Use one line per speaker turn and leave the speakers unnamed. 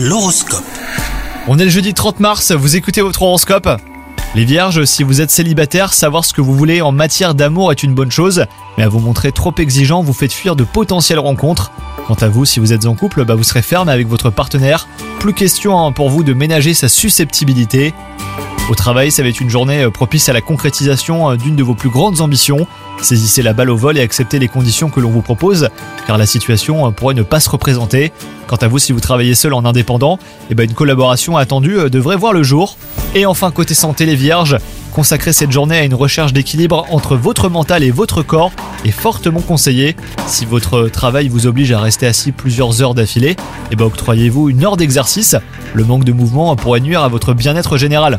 L'horoscope.
On est le jeudi 30 mars, vous écoutez votre horoscope? Les vierges, si vous êtes célibataire, savoir ce que vous voulez en matière d'amour est une bonne chose, mais à vous montrer trop exigeant, vous faites fuir de potentielles rencontres. Quant à vous, si vous êtes en couple, bah vous serez ferme avec votre partenaire. Plus question hein, pour vous de ménager sa susceptibilité. Au travail, ça va être une journée euh, propice à la concrétisation euh, d'une de vos plus grandes ambitions. Saisissez la balle au vol et acceptez les conditions que l'on vous propose, car la situation euh, pourrait ne pas se représenter. Quant à vous, si vous travaillez seul en indépendant, eh ben une collaboration attendue devrait voir le jour. Et enfin, côté santé, les vierges, consacrer cette journée à une recherche d'équilibre entre votre mental et votre corps est fortement conseillé. Si votre travail vous oblige à rester assis plusieurs heures d'affilée, eh ben octroyez-vous une heure d'exercice. Le manque de mouvement pourrait nuire à votre bien-être général.